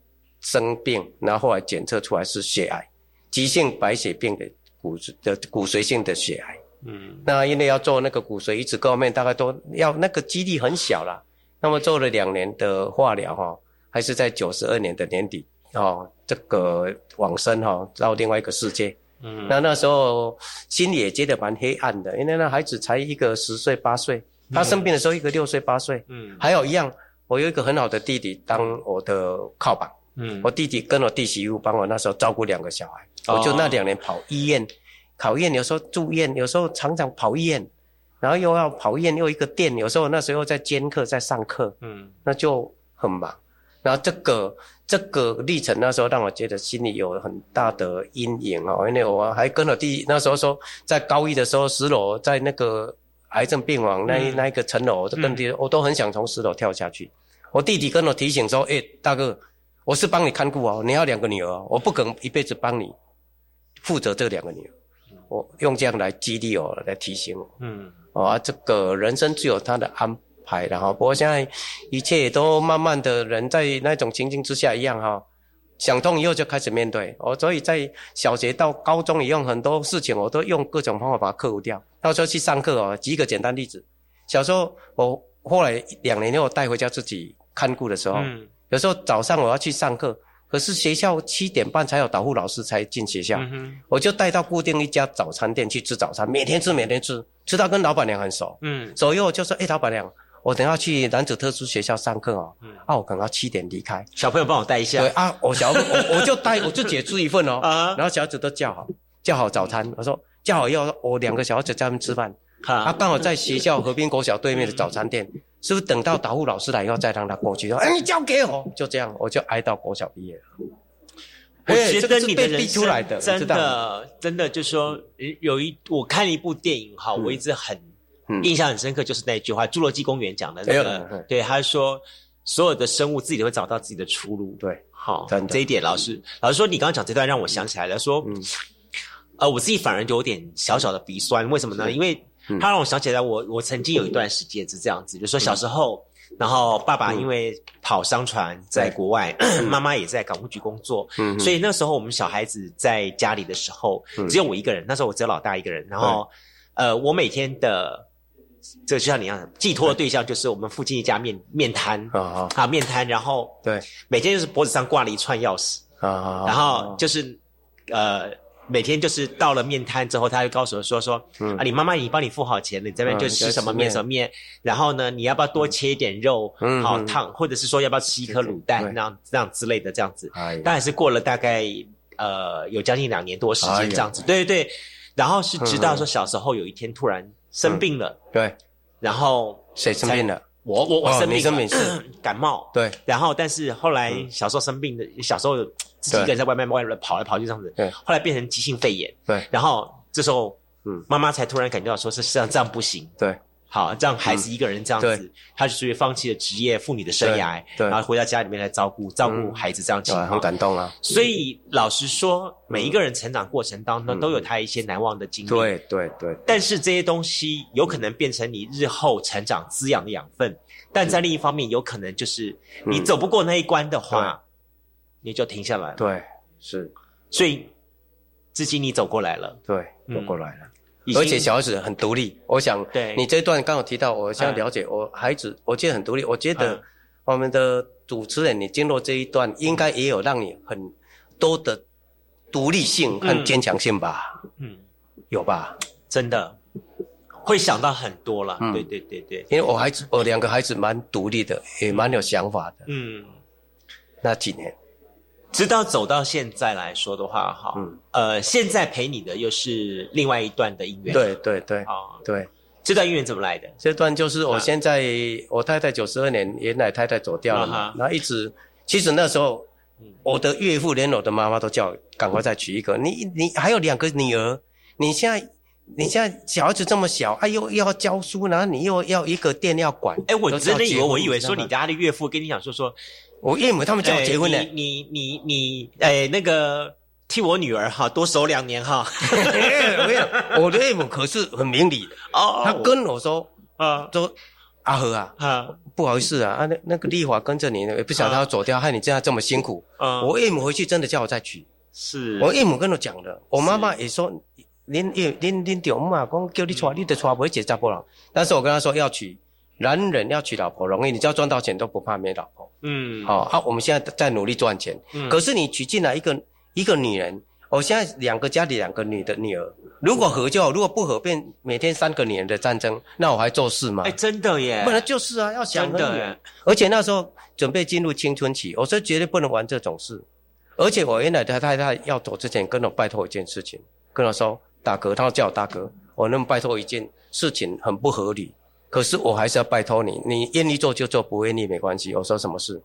生病，然后后来检测出来是血癌，急性白血病的骨的骨髓性的血癌，嗯，那因为要做那个骨髓移植各方面，大概都要那个几率很小啦。那么做了两年的化疗哈，还是在九十二年的年底哦，这个往生哈到另外一个世界，嗯，那那时候心里也觉得蛮黑暗的，因为那孩子才一个十岁八岁。他生病的时候，一个六岁八岁，嗯，还有一样，我有一个很好的弟弟当我的靠板，嗯，我弟弟跟我弟媳妇帮我那时候照顾两个小孩，我就那两年跑医院，考验有时候住院，有时候常常跑医院，然后又要跑医院又一个店，有时候那时候在兼课在上课，嗯，那就很忙，然后这个这个历程那时候让我觉得心里有很大的阴影哦，因为我还跟我弟那时候说在高一的时候十楼在那个。癌症病房那那一个层楼，我都跟弟，我都很想从十楼跳下去。我弟弟跟我提醒说：“哎，大哥，我是帮你看顾哦，你要两个女儿，我不可能一辈子帮你负责这两个女儿。”我用这样来激励我，来提醒我。嗯，啊，这个人生自有他的安排，然后不过现在一切也都慢慢的人在那种情境之下一样哈。想通以后就开始面对，我所以在小学到高中也用很多事情，我都用各种方法把它克服掉。到时候去上课哦，举一个简单例子，小时候我后来两年后带回家自己看顾的时候，有时候早上我要去上课，可是学校七点半才有导护老师才进学校，我就带到固定一家早餐店去吃早餐，每天吃每天吃，吃到跟老板娘很熟，嗯，左右就说，哎，老板娘。我等下去男子特殊学校上课哦，啊，我可能要七点离开。小朋友帮我带一下。对啊，我小我我就带，我就解出一份哦。啊。然后小孩子都叫好，叫好早餐。我说叫好以后，我两个小孩子在他们吃饭。他刚好在学校河滨国小对面的早餐店，是不是等到导护老师来以后再让他过去？说，哎，你交给我，就这样，我就挨到国小毕业了。我觉得你的逼出来的，真的，真的就是说，有一我看了一部电影哈，我一直很印象很深刻，就是那句话，《侏罗纪公园》讲的那个，对，他说所有的生物自己都会找到自己的出路。对，好，这一点老师老师说，你刚刚讲这段让我想起来了，说，呃，我自己反而就有点小小的鼻酸，为什么呢？因为他让我想起来，我我曾经有一段时间是这样子，就说小时候。然后爸爸因为跑商船在国外，妈妈也在港务局工作，所以那时候我们小孩子在家里的时候，只有我一个人。那时候我只有老大一个人。然后，呃，我每天的这个就像你一样，寄托的对象就是我们附近一家面面摊啊啊面摊。然后，对，每天就是脖子上挂了一串钥匙啊，然后就是呃。每天就是到了面摊之后，他就告诉我说说啊，你妈妈已经帮你付好钱了，你这边就吃什么面什么面。然后呢，你要不要多切一点肉，好烫，或者是说要不要吃一颗卤蛋，那样这样之类的这样子。当然是过了大概呃有将近两年多时间这样子，对对对。然后是直到说小时候有一天突然生病了，对，然后谁生病了？我我我生病，生病是 感冒，对。然后但是后来小时候生病的，小时候。自己一个人在外面外面跑来跑去这样子，对。后来变成急性肺炎，对。然后这时候，嗯，妈妈才突然感觉到说，是实际上这样不行，对。好，这样孩子一个人这样子，他就属于放弃了职业妇女的生涯，对。然后回到家里面来照顾照顾孩子这样情况，很感动啊。所以老实说，每一个人成长过程当中都有他一些难忘的经历，对对对。但是这些东西有可能变成你日后成长滋养的养分，但在另一方面，有可能就是你走不过那一关的话，你就停下来了，对。是，所以至今你走过来了，对，走过来了，而且小孩子很独立。我想，对你这段刚好提到，我想了解我孩子，我觉得很独立。我觉得我们的主持人，你经过这一段，应该也有让你很多的独立性和坚强性吧？嗯，有吧？真的会想到很多了。对对对对，因为我孩子，我两个孩子蛮独立的，也蛮有想法的。嗯，那几年。直到走到现在来说的话，哈，呃，现在陪你的又是另外一段的姻缘。对对对，啊，对，这段姻缘怎么来的？这段就是我现在我太太九十二年，原来太太走掉了嘛，然后一直，其实那时候我的岳父连我的妈妈都叫赶快再娶一个。你你还有两个女儿，你现在你现在小孩子这么小，哎又要教书，然后你又要一个店要管，哎，我真的以为我以为说你家的岳父跟你讲说说。我岳母他们叫我结婚的，你你你哎，那个替我女儿哈多守两年哈。没有我的岳母可是很明理的哦，他跟我说啊，说阿和啊，啊不好意思啊，啊那那个丽华跟着你，也不晓得他走掉，害你这样这么辛苦。我岳母回去真的叫我再娶，是我岳母跟我讲的，我妈妈也说，您岳您您丈母啊，讲叫你娶，你得娶不会结扎不了。但是我跟他说要娶。男人要娶老婆容易，你只要赚到钱都不怕没老婆。嗯，好啊，我们现在在努力赚钱。嗯，可是你娶进来一个一个女人，我现在两个家里两个女的女儿，如果合就好，如果不合变每天三个女人的战争，那我还做事吗？哎，真的耶！本来就是啊，要想的。而且那时候准备进入青春期，我说绝对不能玩这种事。而且我原来的太太要走之前跟我拜托一件事情，跟我说大哥，他叫我大哥，我能拜托一件事情很不合理。可是我还是要拜托你，你愿意做就做，不愿意没关系。我说什么事，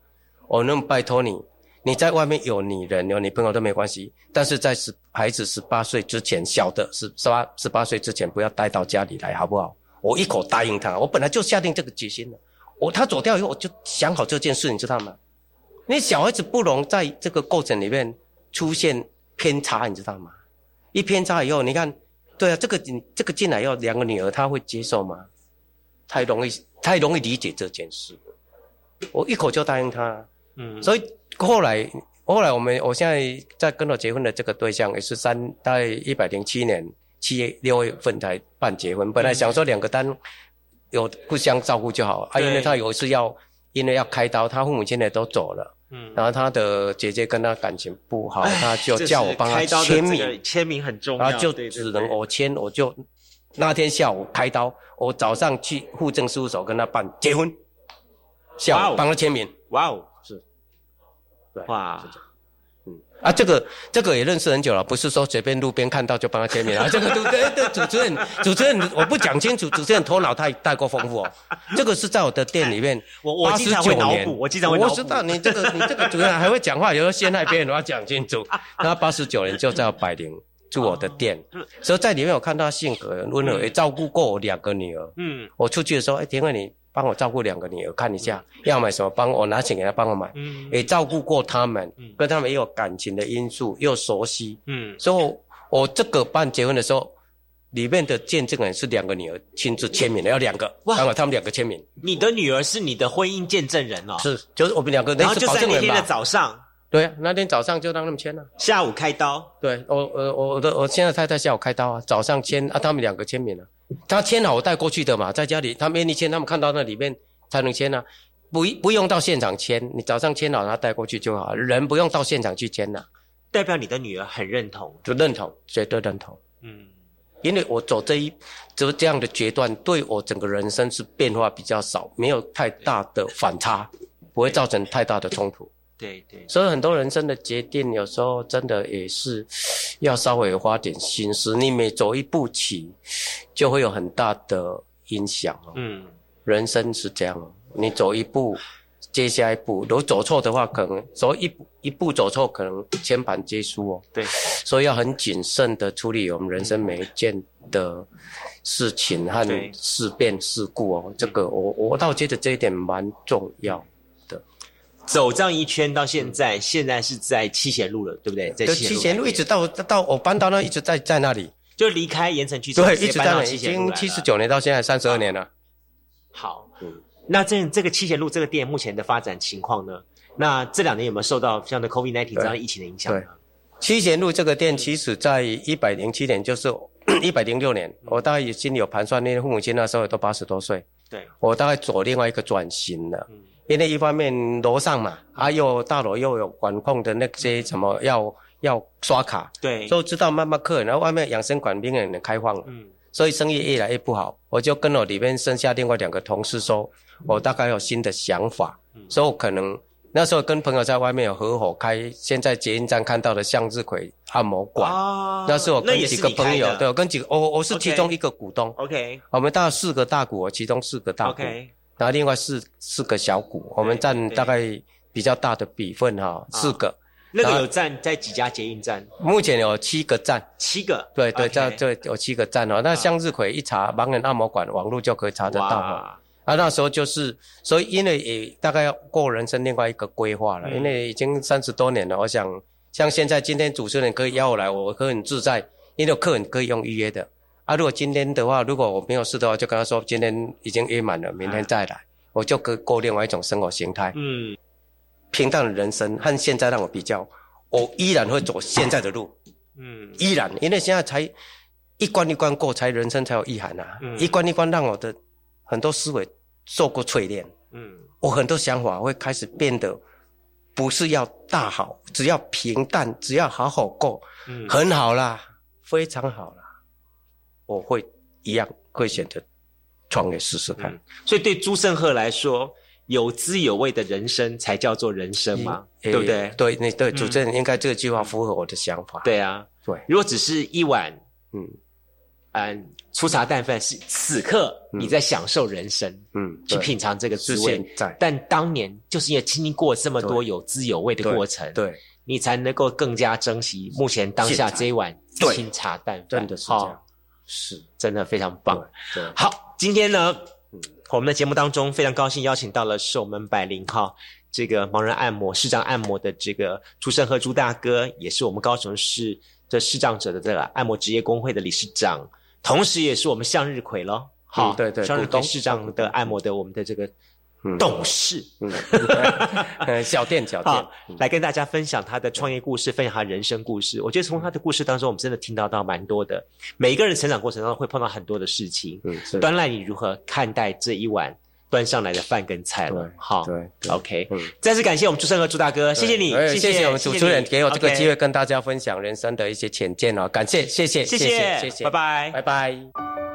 我能拜托你，你在外面有女人有女朋友都没关系，但是在十孩子十八岁之前，小的十十八十八岁之前不要带到家里来，好不好？我一口答应他，我本来就下定这个决心了。我他走掉以后，我就想好这件事，你知道吗？你小孩子不容在这个过程里面出现偏差，你知道吗？一偏差以后，你看，对啊，这个你这个进来要两个女儿，他会接受吗？太容易，太容易理解这件事，我一口就答应他。嗯，所以后来，后来我们，我现在在跟我结婚的这个对象也是三，大概一百零七年七月六月份才办结婚。本来想说两个单有互相照顾就好，啊，因为他有一次要，因为要开刀，他父母亲也都走了。嗯，然后他的姐姐跟他感情不好，他就叫我帮他签名，签名很重要，然后就只能我签，我就。那天下午开刀，我早上去户政事务所跟他办结婚，下午帮他签名。哇哦，是，对，哇，嗯啊，这个这个也认识很久了，不是说随便路边看到就帮他签名啊。这个对对对，主持人主持人，我不讲清楚，主持人头脑太太过丰富哦。这个是在我的店里面，我我经常会脑补，我经常会我知道你这个你这个主持人还会讲话，有时候陷害别人，我要讲清楚。那八十九年就在百灵住我的店，所以在里面我看到他性格温柔，也照顾过我两个女儿。嗯，我出去的时候，哎，田慧你。帮我照顾两个女儿，看一下。要买什么，帮我拿钱给她帮我买，嗯。也照顾过他们，跟他们也有感情的因素，又熟悉，嗯，所以，我这个办结婚的时候，里面的见证人是两个女儿亲自签名的，要两个，哇，他们两个签名。你的女儿是你的婚姻见证人哦，是，就是我们两个，然后就在那天的早上，对，那天早上就让他们签了，下午开刀，对，我，我，我的，我现在太太下午开刀啊，早上签啊，他们两个签名了。他签好我带过去的嘛，在家里他愿意签，他们看到那里面才能签呢，不不用到现场签，你早上签好他带过去就好，人不用到现场去签呐。代表你的女儿很认同，就认同，绝对认同。嗯，因为我走这一走这样的决断，对我整个人生是变化比较少，没有太大的反差，不会造成太大的冲突。对对，所以很多人生的决定，有时候真的也是要稍微花点心思。你每走一步棋，就会有很大的影响哦。嗯，人生是这样，你走一步，接下一步，如果走错的话，可能走一步一步走错，可能千盘皆输哦。对，所以要很谨慎的处理我们人生每一件的事情和事变事故哦。这个我我倒觉得这一点蛮重要。走这样一圈到现在，现在是在七贤路了，对不对？在七贤路一直到到我搬到那，一直在在那里，就离开盐城区，对，一直在那里，已经七十九年到现在三十二年了。好，嗯，那这这个七贤路这个店目前的发展情况呢？那这两年有没有受到像的 COVID nineteen 这样疫情的影响呢？七贤路这个店，其实在一百零七年，就是 一百零六年，我大概心里有盘算，那父母亲那时候都八十多岁，对我大概做另外一个转型了。因为一方面楼上嘛，还有大楼又有管控的那些什么要要刷卡，对，都知道慢慢客人，然后外面养生馆病人开放了，嗯，所以生意越来越不好。我就跟我里面剩下另外两个同事说，我大概有新的想法，所以我可能那时候跟朋友在外面有合伙开，现在捷运站看到的向日葵按摩馆，那是我跟几个朋友，对，我跟几个，我我是其中一个股东，OK，我们大概四个大股，其中四个大股。然后另外四四个小股，我们占大概比较大的比分哈，四个。那个有站在几家捷运站？目前有七个站，七个。对对，这这有七个站哦。那向日葵一查，盲人按摩馆网络就可以查得到哈。啊，那时候就是，所以因为也大概要过人生另外一个规划了，因为已经三十多年了。我想，像现在今天主持人可以邀我来，我会很自在，因为客人可以用预约的。啊，如果今天的话，如果我没有事的话，就跟他说今天已经约满了，明天再来，我就可过另外一种生活形态。嗯，平淡的人生和现在让我比较，我依然会走现在的路。嗯，依然，因为现在才一关一关过，才人生才有意涵啊。嗯，一关一关让我的很多思维受过淬炼。嗯，我很多想法会开始变得不是要大好，只要平淡，只要好好过，嗯，很好啦，非常好啦。我会一样会选择创业试试看，所以对朱胜赫来说，有滋有味的人生才叫做人生嘛，对不对？对，那对主持人应该这个计划符合我的想法。对啊，对。如果只是一碗，嗯。嗯粗茶淡饭，是此刻你在享受人生，嗯，去品尝这个滋味。在，但当年就是因为经历过这么多有滋有味的过程，对，你才能够更加珍惜目前当下这一碗清茶淡饭，真的是这样。是，真的非常棒。好，今天呢，我们的节目当中非常高兴邀请到了是我们百灵哈这个盲人按摩视障按摩的这个朱生和朱大哥，也是我们高雄市的视障者的这个按摩职业工会的理事长，同时也是我们向日葵咯。好，对对，向日葵视障的按摩的我们的这个。董事，小店小店，来跟大家分享他的创业故事，分享他人生故事。我觉得从他的故事当中，我们真的听到到蛮多的。每一个人成长过程当中会碰到很多的事情。嗯，端赖你如何看待这一碗端上来的饭跟菜了？好，对，OK。再次感谢我们朱生和朱大哥，谢谢你，谢谢我们主持人给我这个机会跟大家分享人生的一些浅见哦，感谢，谢谢，谢谢，谢谢，拜拜，拜拜。